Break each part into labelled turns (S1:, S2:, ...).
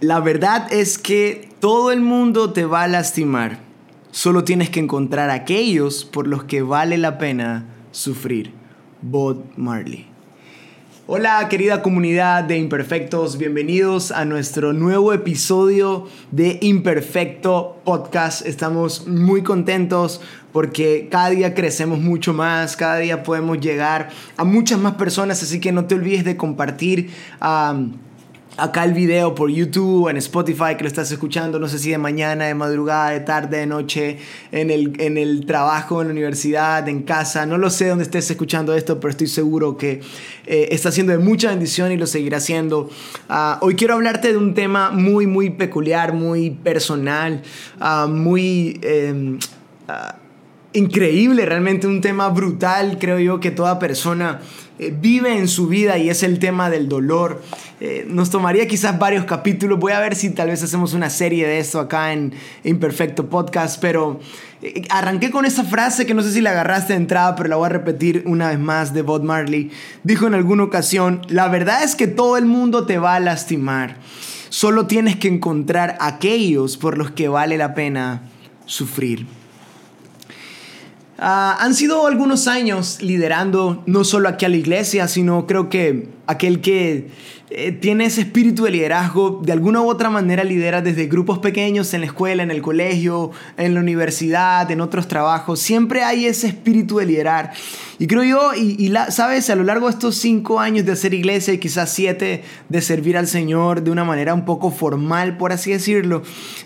S1: La verdad es que todo el mundo te va a lastimar. Solo tienes que encontrar aquellos por los que vale la pena sufrir. Bob Marley. Hola querida comunidad de Imperfectos, bienvenidos a nuestro nuevo episodio de Imperfecto Podcast. Estamos muy contentos porque cada día crecemos mucho más, cada día podemos llegar a muchas más personas, así que no te olvides de compartir acá el video por YouTube, en Spotify que lo estás escuchando, no sé si de mañana, de madrugada, de tarde, de noche, en el, en el trabajo, en la universidad, en casa, no lo sé dónde estés escuchando esto, pero estoy seguro que eh, está siendo de mucha bendición y lo seguirá haciendo. Ah, hoy quiero hablarte de un tema muy, muy peculiar, muy personal, ah, muy... Em, ah, increíble, realmente un tema brutal, creo yo, que toda persona eh, vive en su vida y es el tema del dolor. Eh, nos tomaría quizás varios capítulos, voy a ver si tal vez hacemos una serie de esto acá en Imperfecto Podcast, pero eh, arranqué con esa frase que no sé si la agarraste de entrada, pero la voy a repetir una vez más de Bob Marley. Dijo en alguna ocasión, la verdad es que todo el mundo te va a lastimar, solo tienes que encontrar aquellos por los que vale la pena sufrir. Ah, han sido algunos años liderando no solo aquí a la iglesia, sino creo que aquel que eh, tiene ese espíritu de liderazgo, de alguna u otra manera lidera desde grupos pequeños en la escuela, en el colegio, en la universidad, en otros trabajos. Siempre hay ese espíritu de liderar. Y creo yo, y, sabes, a lo largo de estos cinco años de hacer iglesia y quizás siete de servir al Señor de una manera un poco formal, por así decirlo,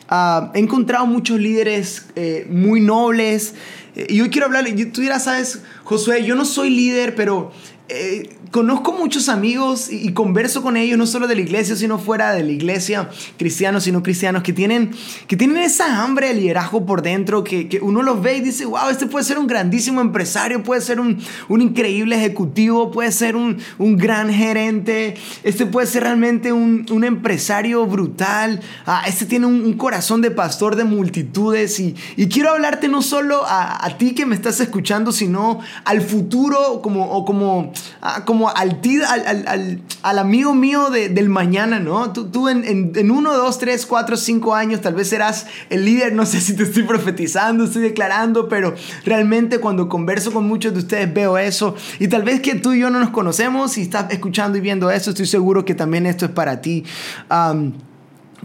S1: ah, he encontrado muchos líderes eh, muy nobles. Eh, y hoy quiero hablarle, tú dirás, sabes, Josué, yo no soy líder, pero eh, conozco muchos amigos y, converso con ellos, no solo de la iglesia, sino fuera de la iglesia, cristianos y no cristianos, que tienen, que tienen esa hambre de liderazgo por dentro, que, uno los ve y dice, wow, este puede ser un grandísimo empresario, puede ser un, increíble ejecutivo, puede ser un, gran gerente, este puede ser realmente un, empresario brutal, ah, este tiene un, corazón de pastor de multitudes y, quiero hablarte no solo a, ti que me estás escuchando, sino al futuro como, como, ah, como al, al, al, amigo mío del mañana, ¿no? Tú, tú en, en, en, uno, dos, tres, cuatro, cinco años tal vez serás el líder, no sé si te estoy profetizando, estoy declarando, pero realmente cuando converso con muchos de ustedes veo eso y tal vez que tú y yo no nos conocemos y estás escuchando y viendo eso, estoy seguro que también esto es para ti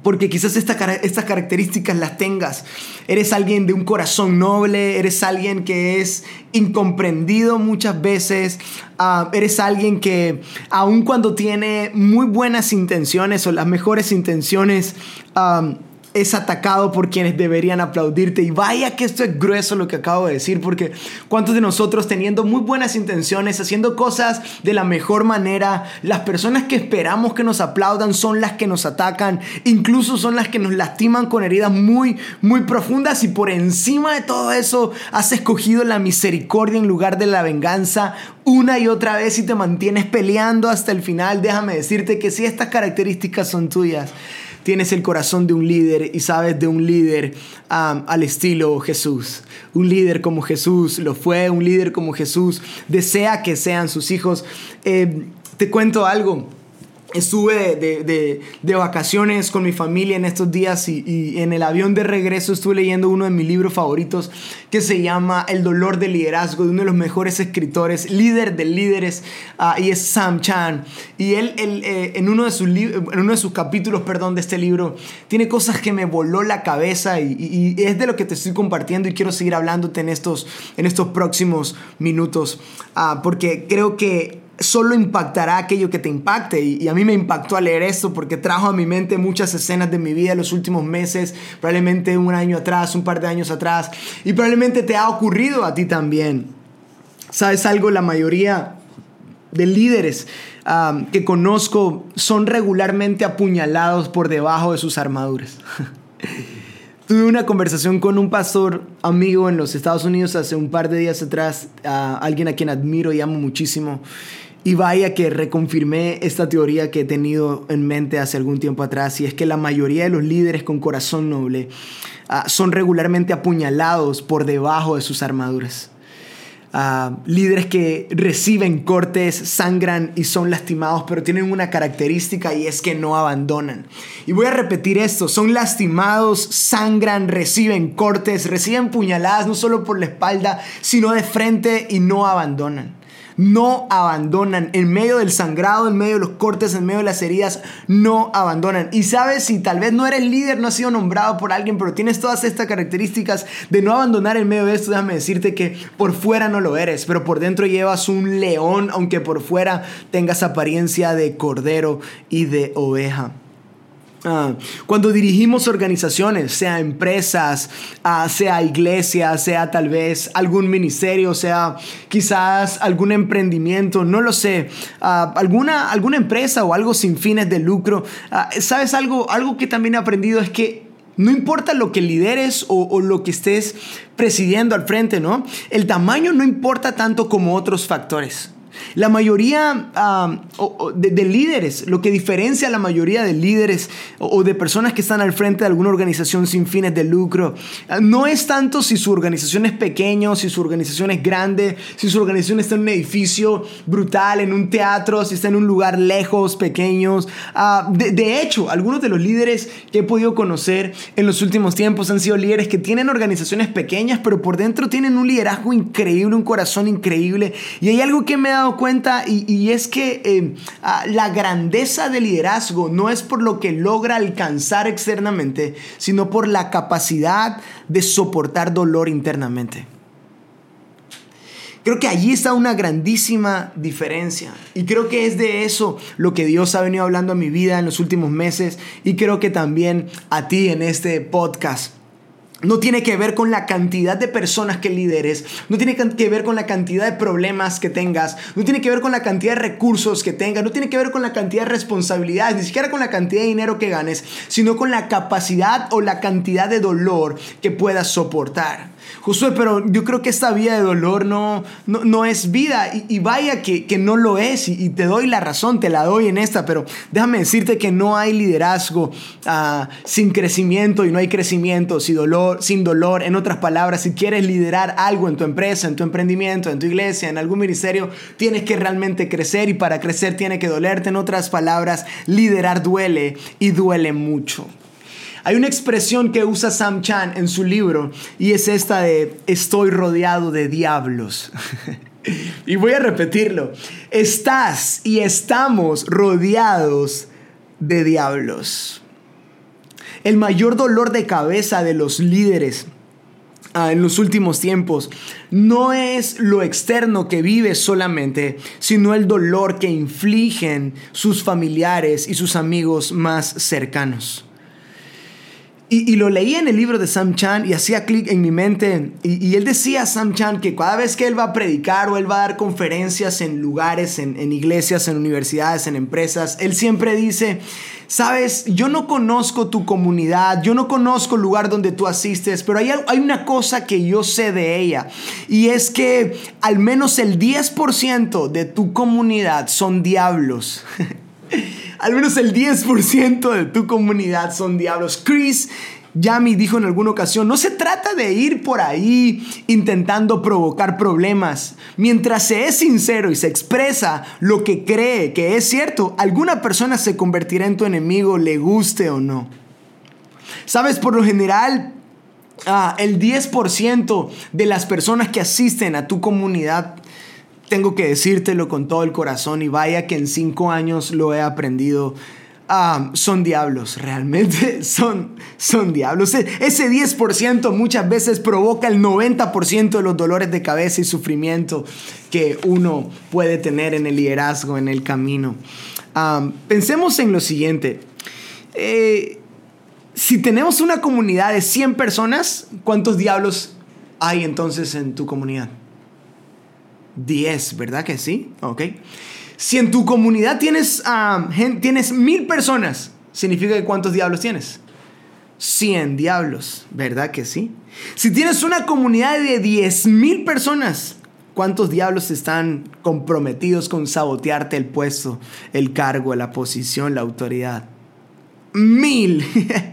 S1: porque quizás estas características las tengas. Eres alguien de un corazón noble, eres alguien que es incomprendido muchas veces, ah, eres alguien que aun cuando tiene muy buenas intenciones o las mejores intenciones, ah, es atacado por quienes deberían aplaudirte. Y vaya que esto es grueso lo que acabo de decir, porque cuántos de nosotros teniendo muy buenas intenciones, haciendo cosas de la mejor manera, las personas que esperamos que nos aplaudan son las que nos atacan, incluso son las que nos lastiman con heridas muy, muy profundas y por encima de todo eso has escogido la misericordia en lugar de la venganza una y otra vez y te mantienes peleando hasta el final. Déjame decirte que si estas características son tuyas, tienes el corazón de un líder y sabes de un líder al estilo Jesús. Un líder como Jesús lo fue, un líder como Jesús desea que sean sus hijos. Eh, te cuento algo. Estuve de, vacaciones con mi familia en estos días y, en el avión de regreso estuve leyendo uno de mis libros favoritos que se llama El dolor del liderazgo de uno de los mejores escritores, líder de líderes, ah, y es Sam Chan. Y él, eh, en, uno de sus en uno de sus capítulos perdón, de este libro tiene cosas que me voló la cabeza y, es de lo que te estoy compartiendo y quiero seguir hablándote en estos, en estos próximos minutos, ah, porque creo que solo impactará aquello que te impacte. Y, a mí me impactó al leer esto porque trajo a mi mente muchas escenas de mi vida en los últimos meses, probablemente un año atrás, un par de años atrás, y probablemente te ha ocurrido a ti también. ¿Sabes algo? La mayoría de líderes um, que conozco son regularmente apuñalados por debajo de sus armaduras. Tuve una conversación con un pastor amigo en los Estados Unidos hace un par de días atrás, alguien a quien admiro y amo muchísimo. Y vaya que reconfirmé esta teoría que he tenido en mente hace algún tiempo atrás, y es que la mayoría de los líderes con corazón noble ah, son regularmente apuñalados por debajo de sus armaduras. ah, líderes que reciben cortes, sangran y son lastimados, pero tienen una característica y es que no abandonan. Y voy a repetir esto, son lastimados, sangran, reciben cortes, reciben puñaladas no solo por la espalda, sino de frente y no abandonan no abandonan. En medio del sangrado, en medio de los cortes, en medio de las heridas, no abandonan. Y sabes, si tal vez no eres líder, no has sido nombrado por alguien, pero tienes todas estas características de no abandonar en medio de esto, déjame decirte que por fuera no lo eres, pero por dentro llevas un león, aunque por fuera tengas apariencia de cordero y de oveja. Ah, cuando dirigimos organizaciones, sea empresas, ah, sea iglesias, sea tal vez algún ministerio, sea quizás algún emprendimiento, no lo sé, ah, alguna, alguna empresa o algo sin fines de lucro, ¿sabes algo? Algo que también he aprendido es que no importa lo que lideres o, lo que estés presidiendo al frente, ¿no? El tamaño no importa tanto como otros factores. La mayoría de, líderes, lo que diferencia a la mayoría de líderes o, de personas que están al frente de alguna organización sin fines de lucro, ah, no es tanto si su organización es pequeña, si su organización es grande, si su organización está en un edificio brutal, en un teatro, si está en un lugar lejos, pequeños. Ah, de, de hecho, algunos de los líderes que he podido conocer en los últimos tiempos han sido líderes que tienen organizaciones pequeñas, pero por dentro tienen un liderazgo increíble, un corazón increíble. Y hay algo que me ha dado cuenta y, es que eh, ah, la grandeza del liderazgo no es por lo que logra alcanzar externamente, sino por la capacidad de soportar dolor internamente. Creo que allí está una grandísima diferencia. Y creo que es de eso lo que Dios ha venido hablando a mi vida en los últimos meses y creo que también a ti en este podcast. No tiene que ver con la cantidad de personas que lideres, no tiene que ver con la cantidad de problemas que tengas, no tiene que ver con la cantidad de recursos que tengas, no tiene que ver con la cantidad de responsabilidades, ni siquiera con la cantidad de dinero que ganes, sino con la capacidad o la cantidad de dolor que puedas soportar. Josué, pero yo creo que esta vida de dolor no, no, es vida y, vaya que, no lo es y, te doy la razón, te la doy en esta, pero déjame decirte que no hay liderazgo ah, sin crecimiento y no hay crecimiento sin dolor, sin dolor. En otras palabras, si quieres liderar algo en tu empresa, en tu emprendimiento, en tu iglesia, en algún ministerio, tienes que realmente crecer y para crecer tiene que dolerte. En otras palabras, liderar duele y duele mucho. Hay una expresión que usa Sam Chan en su libro y es esta de estoy rodeado de diablos. y voy a repetirlo. Estás y estamos rodeados de diablos. El mayor dolor de cabeza de los líderes ah, en los últimos tiempos no es lo externo que vive solamente, sino el dolor que infligen sus familiares y sus amigos más cercanos. Y, lo leí en el libro de Sam Chan y hacía clic en mi mente. Y, él decía, Sam Chan, que cada vez que él va a predicar o él va a dar conferencias en lugares, en, iglesias, en universidades, en empresas, él siempre dice, sabes, yo no conozco tu comunidad, yo no conozco el lugar donde tú asistes, pero hay, hay una cosa que yo sé de ella. Y es que al menos el 10% de tu comunidad son diablos. Al menos el 10% de tu comunidad son diablos. Chris Yami dijo en alguna ocasión, no se trata de ir por ahí intentando provocar problemas. Mientras se es sincero y se expresa lo que cree que es cierto, alguna persona se convertirá en tu enemigo, le guste o no. Sabes, por lo general, ah, el 10% de las personas que asisten a tu comunidad tengo que decírtelo con todo el corazón y vaya que en cinco años lo he aprendido. Ah, son diablos, realmente son, son diablos. E, ese 10% muchas veces provoca el 90% de los dolores de cabeza y sufrimiento que uno puede tener en el liderazgo, en el camino. Ah, pensemos en lo siguiente. Eh, si tenemos una comunidad de 100 personas, ¿cuántos diablos hay entonces en tu comunidad? 10, ¿verdad que sí? Ok. Si en tu comunidad tienes, tienes mil personas, significa que cuántos diablos tienes? 100 diablos, ¿verdad que sí? Si tienes una comunidad de 10 mil personas, ¿cuántos diablos están comprometidos con sabotearte el puesto, el cargo, la posición, la autoridad? Mil.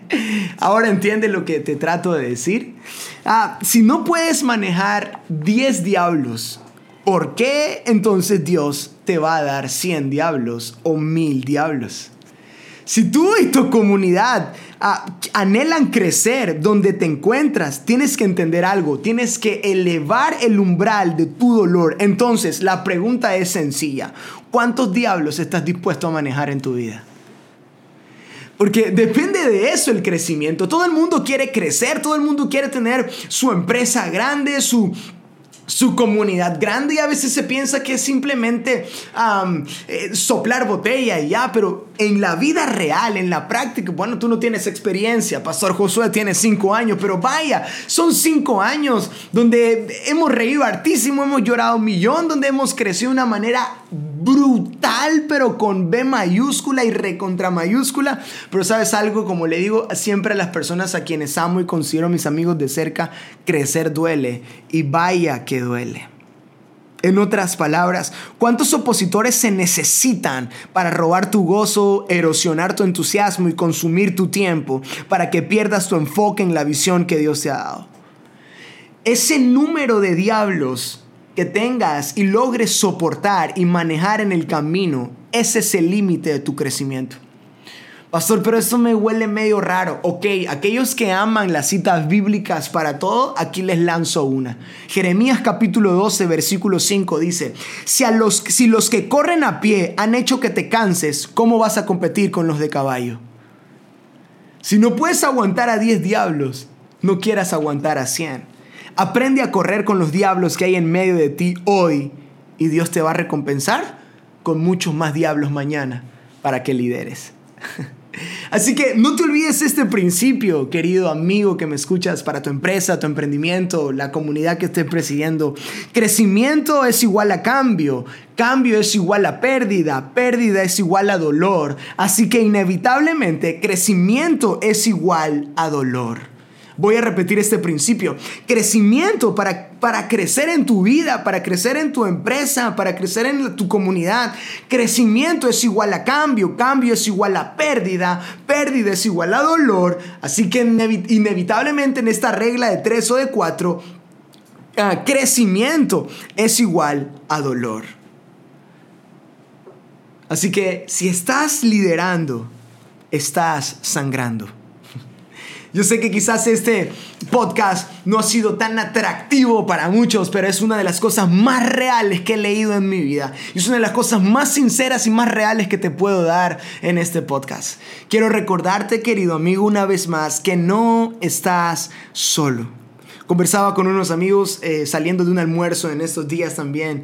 S1: Ahora entiende lo que te trato de decir. Ah, si no puedes manejar 10 diablos, ¿por qué entonces Dios te va a dar 100 diablos o mil diablos? Si tú y tu comunidad ah, anhelan crecer donde te encuentras, tienes que entender algo, tienes que elevar el umbral de tu dolor. Entonces, la pregunta es sencilla. ¿Cuántos diablos estás dispuesto a manejar en tu vida? Porque depende de eso el crecimiento. Todo el mundo quiere crecer, todo el mundo quiere tener su empresa grande, su su comunidad grande y a veces se piensa que es simplemente eh, soplar botella y ya, pero en la vida real, en la práctica, bueno, tú no tienes experiencia, Pastor Josué tiene cinco años, pero vaya, son cinco años donde hemos reído hartísimo, hemos llorado un millón, donde hemos crecido de una manera brutal, pero con B mayúscula y recontra mayúscula. Pero sabes algo, como le digo siempre a las personas a quienes amo y considero mis amigos de cerca, crecer duele y vaya que duele. En otras palabras, ¿cuántos opositores se necesitan para robar tu gozo, erosionar tu entusiasmo y consumir tu tiempo para que pierdas tu enfoque en la visión que Dios te ha dado? Ese número de diablos que tengas y logres soportar y manejar en el camino, ese es el límite de tu crecimiento. Pastor, pero esto me huele medio raro. Ok, aquellos que aman las citas bíblicas para todo, aquí les lanzo una. Jeremías capítulo 12, versículo 5 dice, si, a los, si los que corren a pie han hecho que te canses, ¿cómo vas a competir con los de caballo? Si no puedes aguantar a 10 diablos, no quieras aguantar a 100. Aprende a correr con los diablos que hay en medio de ti hoy y Dios te va a recompensar con muchos más diablos mañana para que lideres. Así que no te olvides este principio, querido amigo que me escuchas, para tu empresa, tu emprendimiento, la comunidad que estés presidiendo. Crecimiento es igual a cambio, cambio es igual a pérdida, pérdida es igual a dolor. Así que inevitablemente crecimiento es igual a dolor. Voy a repetir este principio. Crecimiento para, para crecer en tu vida, para crecer en tu empresa, para crecer en tu comunidad. Crecimiento es igual a cambio, cambio es igual a pérdida, pérdida es igual a dolor. Así que inevitablemente en esta regla de tres o de cuatro, ah, crecimiento es igual a dolor. Así que si estás liderando, estás sangrando. Yo sé que quizás este podcast no ha sido tan atractivo para muchos, pero es una de las cosas más reales que he leído en mi vida. Y es una de las cosas más sinceras y más reales que te puedo dar en este podcast. Quiero recordarte, querido amigo, una vez más, que no estás solo. Conversaba con unos amigos eh, saliendo de un almuerzo en estos días también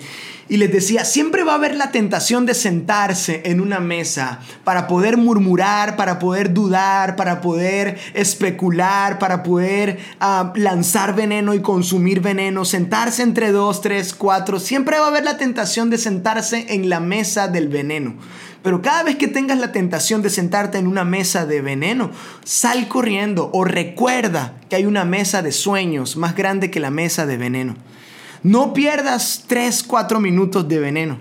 S1: y les decía, siempre va a haber la tentación de sentarse en una mesa para poder murmurar, para poder dudar, para poder especular, para poder ah, lanzar veneno y consumir veneno, sentarse entre dos, tres, cuatro. Siempre va a haber la tentación de sentarse en la mesa del veneno. Pero cada vez que tengas la tentación de sentarte en una mesa de veneno, sal corriendo o recuerda que hay una mesa de sueños más grande que la mesa de veneno. No pierdas 3, 4 minutos de veneno.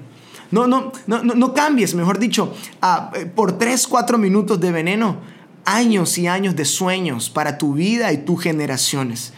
S1: No, no, no, no, cambies, mejor dicho, eh, por 3, 4 minutos de veneno, años y años de sueños para tu vida y tus generaciones.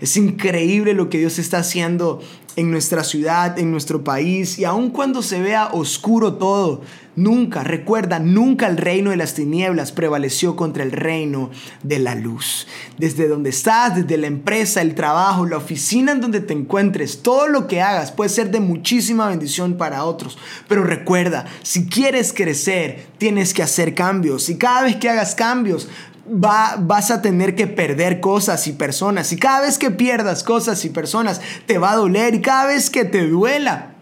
S1: Es increíble lo que Dios está haciendo en nuestra ciudad, en nuestro país, y aun cuando se vea oscuro todo, nunca, recuerda, nunca el reino de las tinieblas prevaleció contra el reino de la luz. Desde donde estás, desde la empresa, el trabajo, la oficina en donde te encuentres, todo lo que hagas puede ser de muchísima bendición para otros. Pero recuerda, si quieres crecer, tienes que hacer cambios. Y cada vez que hagas cambios, vas a tener que perder cosas y personas. Y cada vez que pierdas cosas y personas, te va a doler. Y cada vez que te duela,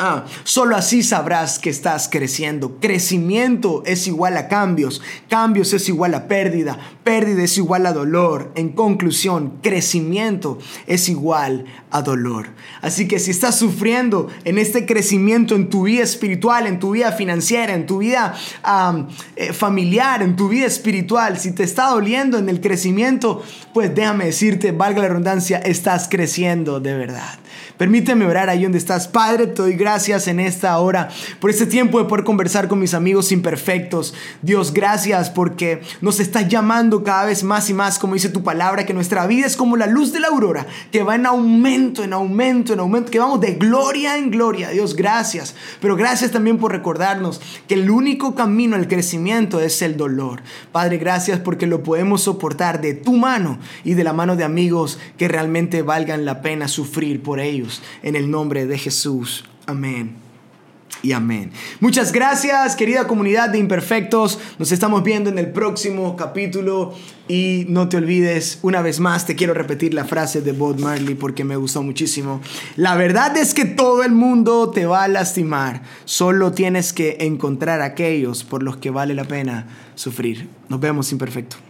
S1: Ah, solo así sabrás que estás creciendo. Crecimiento es igual a cambios. Cambios es igual a pérdida. Pérdida es igual a dolor. En conclusión, crecimiento es igual a dolor. Así que si estás sufriendo en este crecimiento en tu vida espiritual, en tu vida financiera, en tu vida eh, familiar, en tu vida espiritual, si te está doliendo en el crecimiento, pues déjame decirte, valga la redundancia, estás creciendo de verdad. Permíteme orar ahí donde estás. Padre, te doy gracias en esta hora por este tiempo de poder conversar con mis amigos imperfectos. Dios, gracias porque nos estás llamando cada vez más y más, como dice tu palabra, que nuestra vida es como la luz de la aurora, que va en aumento, en aumento, en aumento, que vamos de gloria en gloria. Dios, gracias. Pero gracias también por recordarnos que el único camino al crecimiento es el dolor. Padre, gracias porque lo podemos soportar de tu mano y de la mano de amigos que realmente valgan la pena sufrir por ellos. En el nombre de Jesús. Amén y amén. Muchas gracias, querida comunidad de imperfectos. Nos estamos viendo en el próximo capítulo y no te olvides, una vez más te quiero repetir la frase de Bob Marley porque me gustó muchísimo. La verdad es que todo el mundo te va a lastimar. Solo tienes que encontrar aquellos por los que vale la pena sufrir. Nos vemos imperfecto.